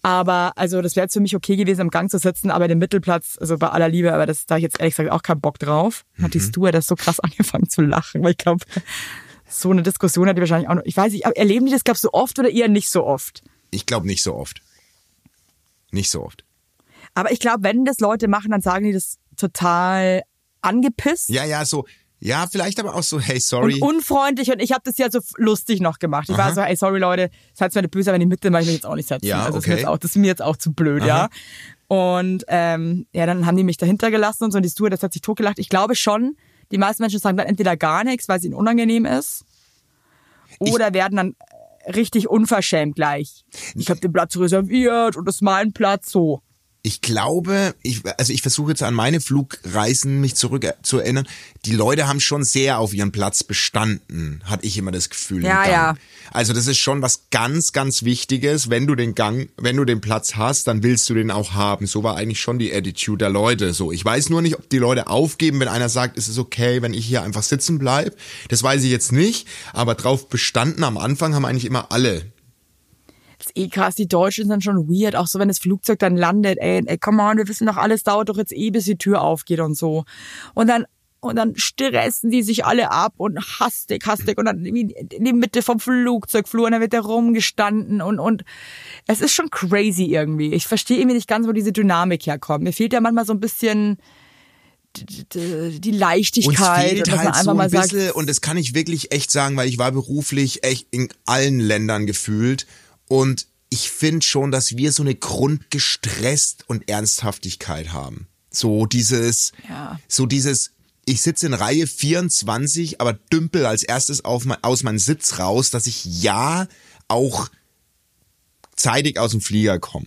Aber also das wäre jetzt für mich okay gewesen, am Gang zu sitzen, aber den Mittelplatz, also bei aller Liebe, aber das da ich jetzt ehrlich gesagt auch keinen Bock drauf. Hat Mhm. die Stuart das so krass <laughs> angefangen zu lachen, weil ich glaube, so eine Diskussion hat die wahrscheinlich auch noch. Ich weiß nicht, erleben die das, glaubst du, so oft oder eher nicht so oft? Ich glaube nicht so oft. Nicht so oft. Aber ich glaube, wenn das Leute machen, dann sagen die das total angepisst. Ja, ja, so, ja, vielleicht aber auch so, hey, Und sorry. unfreundlich und ich habe das ja so lustig noch gemacht. Ich war so, ey, sorry Leute, seid zwar nicht böse, aber in die Mitte mache ich mich jetzt auch nicht setzen. Ja, also das, ist okay. mir jetzt auch, das ist mir jetzt auch zu blöd, ja. Und ähm, ja, dann haben die mich dahinter gelassen und so und die Stewardess hat sich totgelacht. Ich glaube schon, die meisten Menschen sagen dann entweder gar nichts, weil es ihnen unangenehm ist, oder werden dann richtig unverschämt gleich. Ich habe den Platz reserviert und das ist mein Platz so. Ich glaube, ich, also ich versuche jetzt an meine Flugreisen mich zurück äh, zu erinnern. Die Leute haben schon sehr auf ihren Platz bestanden, hatte ich immer das Gefühl. Ja, ja. Also das ist schon was ganz, ganz Wichtiges. Wenn du den Gang, wenn du den Platz hast, dann willst du den auch haben. So war eigentlich schon die Attitude der Leute. So, ich weiß nur nicht, ob die Leute aufgeben, wenn einer sagt, es ist okay, wenn ich hier einfach sitzen bleib. Das weiß ich jetzt nicht. Aber drauf bestanden am Anfang haben eigentlich immer alle. Ist eh krass, die Deutschen sind schon weird, auch so wenn das Flugzeug dann landet, ey, ey, come on, wir wissen doch, alles dauert doch jetzt eh, bis die Tür aufgeht und so. Und dann, und dann stressen die sich alle ab und hastig, hastig und dann in die Mitte vom Flugzeugflur und dann wird der rumgestanden und, und es ist schon crazy irgendwie. Ich verstehe irgendwie nicht ganz, wo diese Dynamik herkommt. Mir fehlt ja manchmal so ein bisschen die, die Uns Leichtigkeit fehlt halt einfach so ein mal bisschen, sagt, und das kann ich wirklich echt sagen, weil ich war beruflich echt in allen Ländern gefühlt. Und ich finde schon, dass wir so eine Grundgestresst und Ernsthaftigkeit haben. So dieses, Ja. so dieses, ich sitze in Reihe 24, aber dümpel als erstes auf mein, aus meinem Sitz raus, dass ich ja auch zeitig aus dem Flieger komme.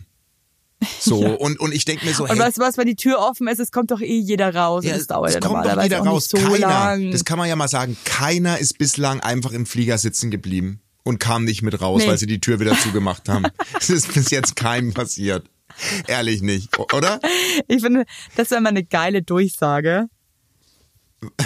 <laughs> So, und, und ich denke mir so, und hey, weißt du was, wenn die Tür offen ist, es kommt doch eh jeder raus. und das dauert es ja kommt doch jeder raus. so keiner, lang. das kann man ja mal sagen, keiner ist bislang einfach im Flieger sitzen geblieben und kam nicht mit raus, Nee. weil sie die Tür wieder zugemacht haben. <laughs> Das ist bis jetzt keinem passiert. Ehrlich nicht, oder? Ich finde, das wäre mal eine geile Durchsage.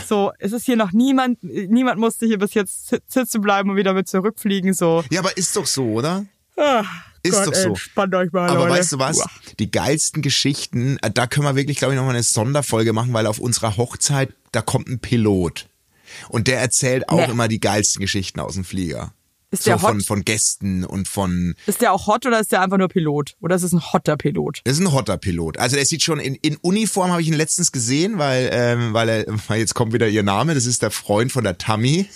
So, es ist hier noch niemand, niemand musste hier bis jetzt si- sitzen bleiben und wieder mit zurückfliegen, so. Ja, aber ist doch so, oder? Ah, Ist Gott, doch so. Entspannt euch mal, Aber Leute. weißt du was? Die geilsten Geschichten, äh, da können wir wirklich, glaube ich, nochmal eine Sonderfolge machen, weil auf unserer Hochzeit, da kommt ein Pilot. Und der erzählt auch Nee. immer die geilsten Geschichten aus dem Flieger. Ist so der von, hot? von Gästen und von, Ist der auch hot oder ist der einfach nur Pilot? Oder ist es ein hotter Pilot? Das ist ein hotter Pilot. Also der sieht schon in, in Uniform habe ich ihn letztens gesehen, weil ähm, weil er <laughs> weil jetzt kommt wieder ihr Name. Das ist der Freund von der Tammy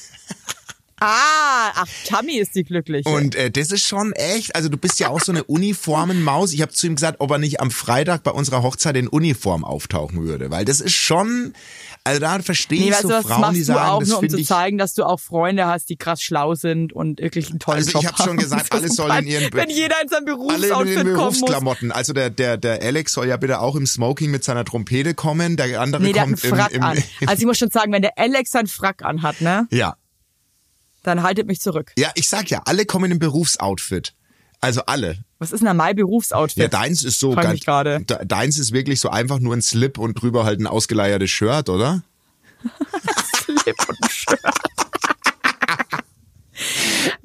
Ah, ach, Tammy ist die glückliche. und äh, das ist schon echt. Also du bist ja auch so eine Uniformenmaus. Ich habe zu ihm gesagt, ob er nicht am Freitag bei unserer Hochzeit in Uniform auftauchen würde, weil das ist schon. Also da verstehe nee, ich so du Frauen, machst die du sagen, auch das nur, um zu zeigen, dass du auch Freunde hast, die krass schlau sind und wirklich einen tollen Also Job ich hab schon haben. gesagt, <laughs> alle so sollen in ihren Wenn jeder in seinem Alle in Berufsoutfit den. Berufsklamotten. Also der, der, der Alex soll ja bitte auch im Smoking mit seiner Trompete kommen. Der andere Nee, der hat einen kommt im, Frack im, an. Also ich muss schon sagen, wenn der Alex seinen Frack anhat, ne, Ja. dann haltet mich zurück. Ja, ich sag ja, alle kommen im Berufsoutfit. Also alle. Was ist denn da mein Berufsoutfit? Ja, deins ist so ganz, mich gerade. de- deins ist wirklich so einfach nur ein Slip und drüber halt ein ausgeleiertes Shirt, oder? <laughs> Slip und ein Shirt.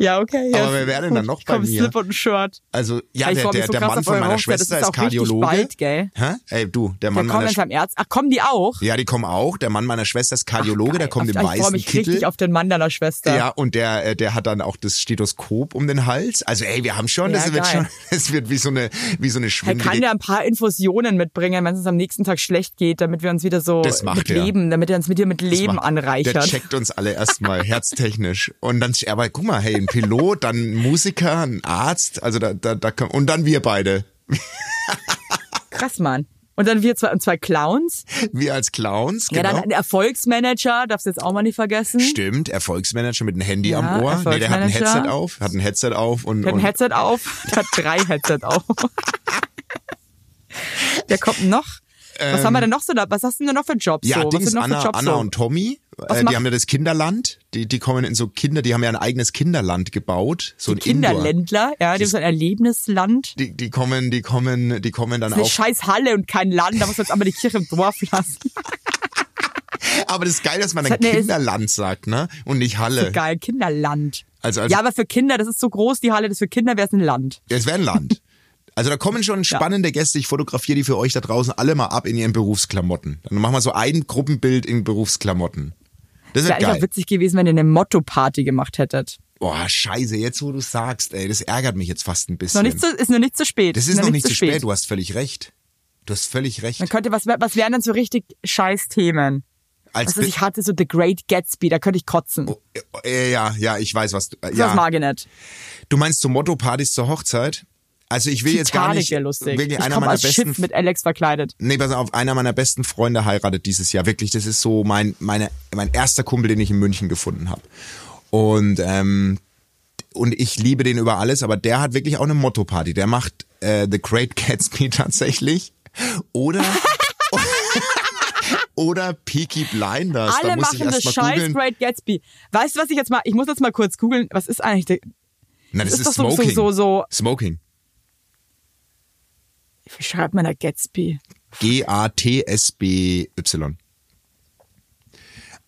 Ja, okay. Aber wer wäre denn dann noch bei Komm, mir? Slip und ein Shirt. Also, ja, der, der, so der Mann von meiner Hochzeit, das Schwester ist ist Kardiologe. bald, gell? Hä? Ey, du, der Der Mann kommt meiner Schwester. Ach, kommen die auch? Ja, die kommen auch. Der Mann meiner Schwester ist Kardiologe, der kommt Ach, im Ich freue weißen mich Kittel. richtig auf den Mann deiner Schwester. Ja, und der, äh, der hat dann auch das Stethoskop um den Hals. Also, ey, wir haben schon, Ja, das wird geil. schon, <laughs> es wird wie so eine, wie so eine Er schwindelige kann ja ein paar Infusionen mitbringen, wenn es am nächsten Tag schlecht geht, damit wir uns wieder so Das macht mit er. Leben, damit er uns mit dir mit Leben anreichert. Der checkt uns alle erstmal <laughs> herztechnisch. Und dann, aber guck mal, hey, ein Pilot, dann ein Musiker, ein Arzt, also da, da, da und dann wir beide. Krass, Mann. Und dann wir zwei, und zwei Clowns. Wir als Clowns, Ja, genau. dann ein Erfolgsmanager, darfst du jetzt auch mal nicht vergessen. Stimmt, Erfolgsmanager mit einem Handy Ja, am Ohr. Nee, der hat ein. Headset auf, hat ein Headset auf und, Der hat ein Headset auf, der hat drei Headset auf. <laughs> Der kommt noch. Was haben wir denn noch so da? Was hast du denn noch für Jobs? Ähm, ja, so? Was Dings, sind noch Anna, für Jobs Anna so? und Tommy, Was äh, die haben ja das Kinderland, die, die kommen in so Kinder, die haben ja ein eigenes Kinderland gebaut, so ein Indoor. Kinderländler, ja, die haben so ein Erlebnisland. Die, die kommen, die kommen, die kommen dann Das ist eine auch. scheiß Halle und kein Land, da muss man jetzt aber die Kirche im Dorf lassen. <laughs> Aber das ist geil, dass man Das ein Kinderland sagt, ne? Und nicht Halle. Geil, Kinderland. Also, also Ja, aber für Kinder, das ist so groß, die Halle, das für Kinder wäre es ein Land. Ja, es wäre ein Land. Also da kommen schon spannende Gäste. Ich fotografiere die für euch da draußen alle mal ab in ihren Berufsklamotten. Dann machen wir so ein Gruppenbild in Berufsklamotten. Das Wäre ist auch geil. witzig gewesen, wenn ihr eine Motto-Party gemacht hättet. Boah, scheiße, jetzt wo du sagst, ey, das ärgert mich jetzt fast ein Ist bisschen. noch nicht zu, ist noch nicht zu spät. das ist noch nicht zu spät. du hast völlig recht. Du hast völlig recht. Man könnte, was, was wären denn so richtig scheiß Themen? als weiß ich hatte so The Great Gatsby, da könnte ich kotzen. äh, ja, ja, ich weiß, was du. Äh, Das ja. mag ich nicht. Du meinst so Motto-Partys zur Hochzeit? Also ich will jetzt gar Titanic nicht wäre lustig. wirklich Ich einer meiner als besten Schiff mit Alex verkleidet. Nee, pass auf, einer meiner besten Freunde heiratet dieses Jahr. Wirklich, das ist so mein, meine, mein erster Kumpel, den ich in München gefunden habe. Und, ähm, und ich liebe den über alles, aber der hat wirklich auch eine Motto-Party. Der macht äh, The Great Gatsby <laughs> tatsächlich. Oder. <laughs> oder Peaky Blinders. da Alle muss ich machen das erst mal scheiß googeln. Great Gatsby. Weißt du, was ich jetzt mal, ich muss jetzt mal kurz googeln, was ist eigentlich der, Na, das, das ist, ist doch so- Smoking. so- so- Smoking. Wie schreibt man da Gatsby? G-A-T-S-B-Y.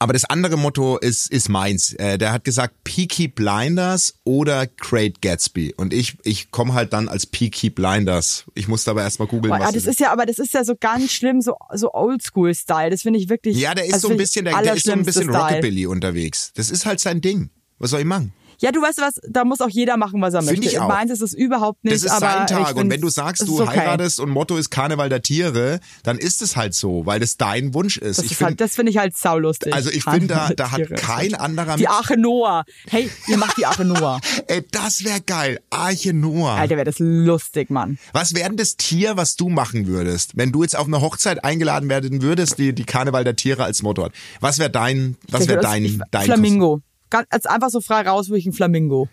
Aber das andere Motto ist, ist meins. Äh, der hat gesagt Peaky Blinders oder Great Gatsby. Und ich, ich komme halt dann als Peaky Blinders. Ich muss aber erstmal googeln, Boah, was ja, das ist ja, aber das ist ja so ganz schlimm, so, so Oldschool-Style. Das finde ich wirklich. Ja, der ist also so ein bisschen, der, der ist so ein bisschen allerschlimmste Style. Rockabilly unterwegs. Das ist halt sein Ding. Was soll ich machen? Ja, du weißt was, da muss auch jeder machen, was er Find möchte. ich auch. Meins ist es überhaupt nicht, Das ist aber sein Tag. Und wenn du sagst, du okay. heiratest und Motto ist Karneval der Tiere, dann ist es halt so, weil das dein Wunsch ist. Das, ich ist halt, find, finde ich halt saulustig. also ich finde, da, da hat kein anderer Die Arche Noah. Hey, ihr macht die Arche Noah. <laughs> Ey, das wäre geil. Arche Noah. Alter, wäre das lustig, Mann. Was wäre denn das Tier, was du machen würdest, wenn du jetzt auf eine Hochzeit eingeladen werden würdest, die die Karneval der Tiere als Motto hat? Was wäre dein, was wäre würd- dein, dein Flamingo. Ganz, als einfach so frei raus, wo ich ein Flamingo.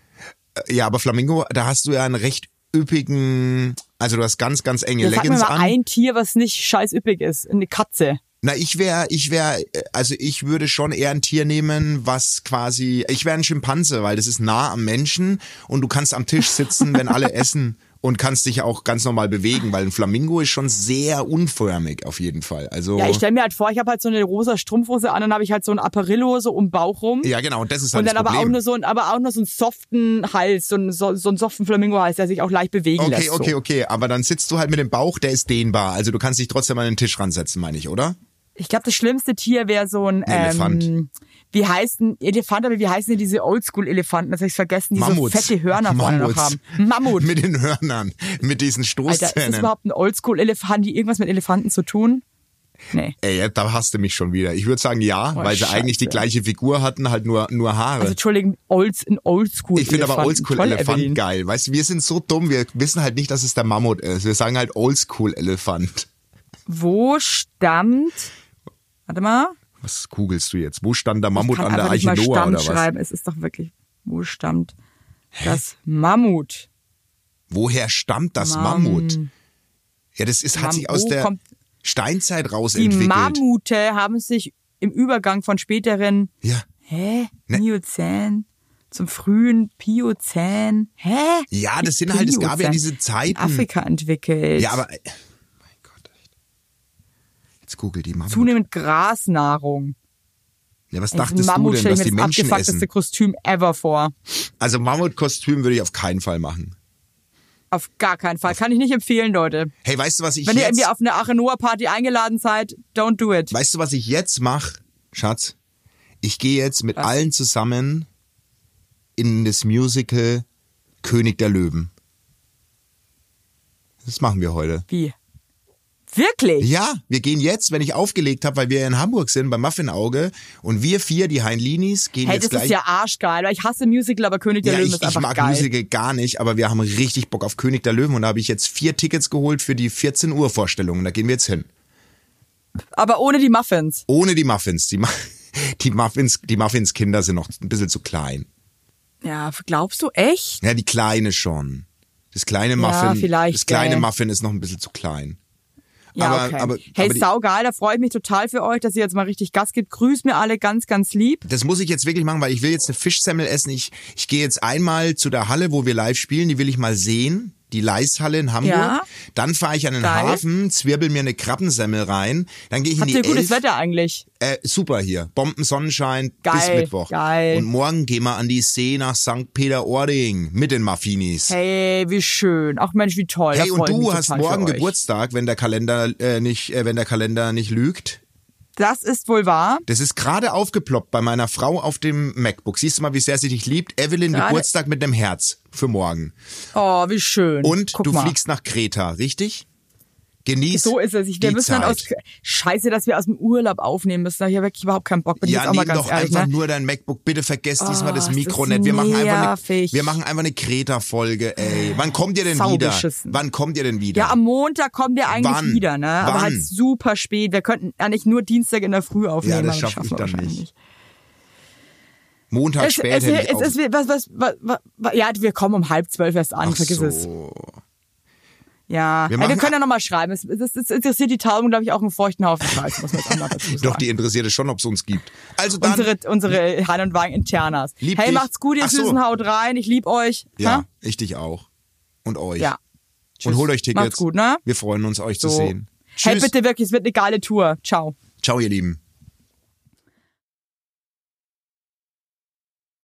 Ja, aber Flamingo, da hast du ja einen recht üppigen, also du hast ganz, ganz enge Ja, sag mir Leggings mal an. ein Tier, was nicht scheiß üppig ist. Eine Katze. Na, ich wäre, ich wäre, also ich würde schon eher ein Tier nehmen, was quasi, ich wäre ein Schimpanse, weil das ist nah am Menschen und du kannst am Tisch sitzen, wenn alle <laughs> essen und kannst dich auch ganz normal bewegen, weil ein Flamingo ist schon sehr unförmig auf jeden Fall. Also Ja, ich stelle mir halt vor, ich habe halt so eine rosa Strumpfhose an, dann habe ich halt so ein Apparillo so um den Bauch rum. ja, genau, und das ist halt Und dann aber auch nur so ein, aber auch nur so einen soften Hals, so einen, so, so einen soften Flamingo-Hals, der sich auch leicht bewegen Okay, lässt. okay, so. okay, aber dann sitzt du halt mit dem Bauch, der ist dehnbar. Also du kannst dich trotzdem an den Tisch ransetzen, meine ich, oder? Ich glaube, das schlimmste Tier wäre so ein, Elefant. ähm, wie heißen Elefant, aber wie heißen denn diese Oldschool-Elefanten? Das habe ich vergessen, die Mammuts. so fette Hörner vorne noch haben. Mammut. Mit den Hörnern, mit diesen Alter, ist das Stoßzähnen. überhaupt ein Oldschool-Elefant, die irgendwas mit Elefanten zu tun? Nee. Ey, da hast du mich schon wieder. Ich würde sagen ja, Oh, weil sie eigentlich die Scheiße. gleiche Figur hatten, halt nur, nur Haare. Also Entschuldigung, Olds, ein Oldschool. Ich finde aber Oldschool-Elefant geil. Weißt du, wir sind so dumm, wir wissen halt nicht, dass es der Mammut ist. Wir sagen halt Oldschool-Elefant. Wo stammt, warte mal, Was googelst du jetzt? Wo stand der Mammut an der Eiche Noah oder was? schreiben. Es ist doch wirklich, wo stammt das Mammut? Woher stammt das Mam- Mammut? Ja, das ist, hat Mam- sich aus der Steinzeit raus Die. Mammute haben sich im Übergang von späteren, Ja. hä, Ne. Miozän zum frühen Piozän, hä? Ja, das sind halt, es gab ja Piozän diese in Zeiten. Afrika entwickelt. Ja, aber, äh, mein Gott, echt. Jetzt die Mammut. Zunehmend Grasnahrung. Ja, was das dachtest du Mammut denn, stelle dass die mir das Menschen abgefuckteste essen? Kostüm ever vor. Also Mammutkostüm würde ich auf keinen Fall machen. Auf gar keinen Fall. Kann ich nicht empfehlen, Leute. Hey, weißt du, was ich Wenn ihr jetzt... irgendwie auf eine Achenoa-Party eingeladen seid, don't do it. Weißt du, was ich jetzt mache, Schatz? Ich gehe jetzt mit allen zusammen in das Musical König der Löwen. Das machen wir heute. Wie? Wirklich? Ja, wir gehen jetzt, wenn ich aufgelegt habe, weil wir in Hamburg sind, beim Muffinauge, und wir vier, die Heinlinis, gehen Hey, jetzt das gleich. ist ja arschgeil, weil ich hasse Musical, aber König der ja, Löwen ich, ist ich einfach mag geil. Musical gar nicht, aber wir haben richtig Bock auf König der Löwen und da habe ich jetzt vier Tickets geholt für die 14 Uhr Vorstellung. Da gehen wir jetzt hin. Aber ohne die Muffins. Ohne die Muffins. Die, <laughs> die Muffins, die Muffins Kinder sind noch ein bisschen zu klein. Ja, glaubst du echt? Ja, die kleine schon. Das kleine Muffin, vielleicht, das kleine gell. Muffin ist noch ein bisschen zu klein. Ja, Aber- okay. aber- hey, aber saugeil, da freue ich mich total für euch, dass ihr jetzt mal richtig Gas gibt. Grüß mir alle ganz, ganz lieb. Das muss ich jetzt wirklich machen, weil ich will jetzt eine Fischsemmel essen. Ich, ich gehe jetzt einmal zu der Halle, wo wir live spielen. Die will ich mal sehen. Die Leishalle in Hamburg. Ja. Dann fahre ich an den Geil. Hafen, zwirbel mir eine Krabbensemmel rein. Dann gehe ich Habt in ihr die gutes Elf. Wetter eigentlich? Äh, super hier. Bombensonnenschein bis Geil, Mittwoch. geil. Und morgen gehen wir an die See nach St. Peter-Ording mit den Muffinis. Hey, wie schön. Ach Mensch, wie toll. Hey, und du hast morgen. Geburtstag, wenn der Kalender äh, nicht, äh, wenn der Kalender nicht lügt. Das ist wohl wahr. Das ist gerade aufgeploppt bei meiner Frau auf dem MacBook. Siehst du mal, wie sehr sie dich liebt? Evelyn Gerade- Geburtstag mit einem Herz für morgen. Oh, wie schön. Und Guck du mal. fliegst nach Kreta, richtig? Genieß So ist es. Ich, wir müssen dann aus. Zeit. Scheiße, dass wir aus dem Urlaub aufnehmen müssen. Da habe ich wirklich überhaupt keinen Bock. Bin Ja, nimm doch ehrlich. einfach Ne? nur dein MacBook. Bitte vergesst diesmal das Oh, Mikro nicht. Wir machen einfach eine, wir machen einfach eine Kreta-Folge, ey. Wann kommt ihr denn Sau wieder? beschissen. Wann kommt ihr denn wieder? Ja, am Montag kommen wir eigentlich Wann? wieder, ne? Aber Wann? halt super spät. Wir könnten eigentlich nur Dienstag in der Früh aufnehmen. Ja, das aber schaff schaffen ich dann wahrscheinlich nicht. Montag Es, spät es, hätte es, ich auch. es, was, was, was, was, ja, wir kommen um halb zwölf erst an, Ach vergiss es. Ja, Wir machen- wir können ja nochmal schreiben. Es, es, es interessiert die Tauben, glaube ich, auch einen feuchten Haufen Scheiße, muss man jetzt dazu sagen. <laughs> Doch, die interessiert es schon, ob es uns gibt. Also dann, unsere, unsere Hein und Wagen Internas. Lieb hey, dich. macht's gut, ihr so. Süßen, haut rein. Ich lieb euch. ja, Ha? ich dich auch. Und euch. Ja. Und Tschüss. holt euch Tickets. Macht's gut, ne? Wir freuen uns, euch zu So. sehen. Hey, Tschüss. bitte wirklich, es wird eine geile Tour. Ciao. Ciao, ihr Lieben.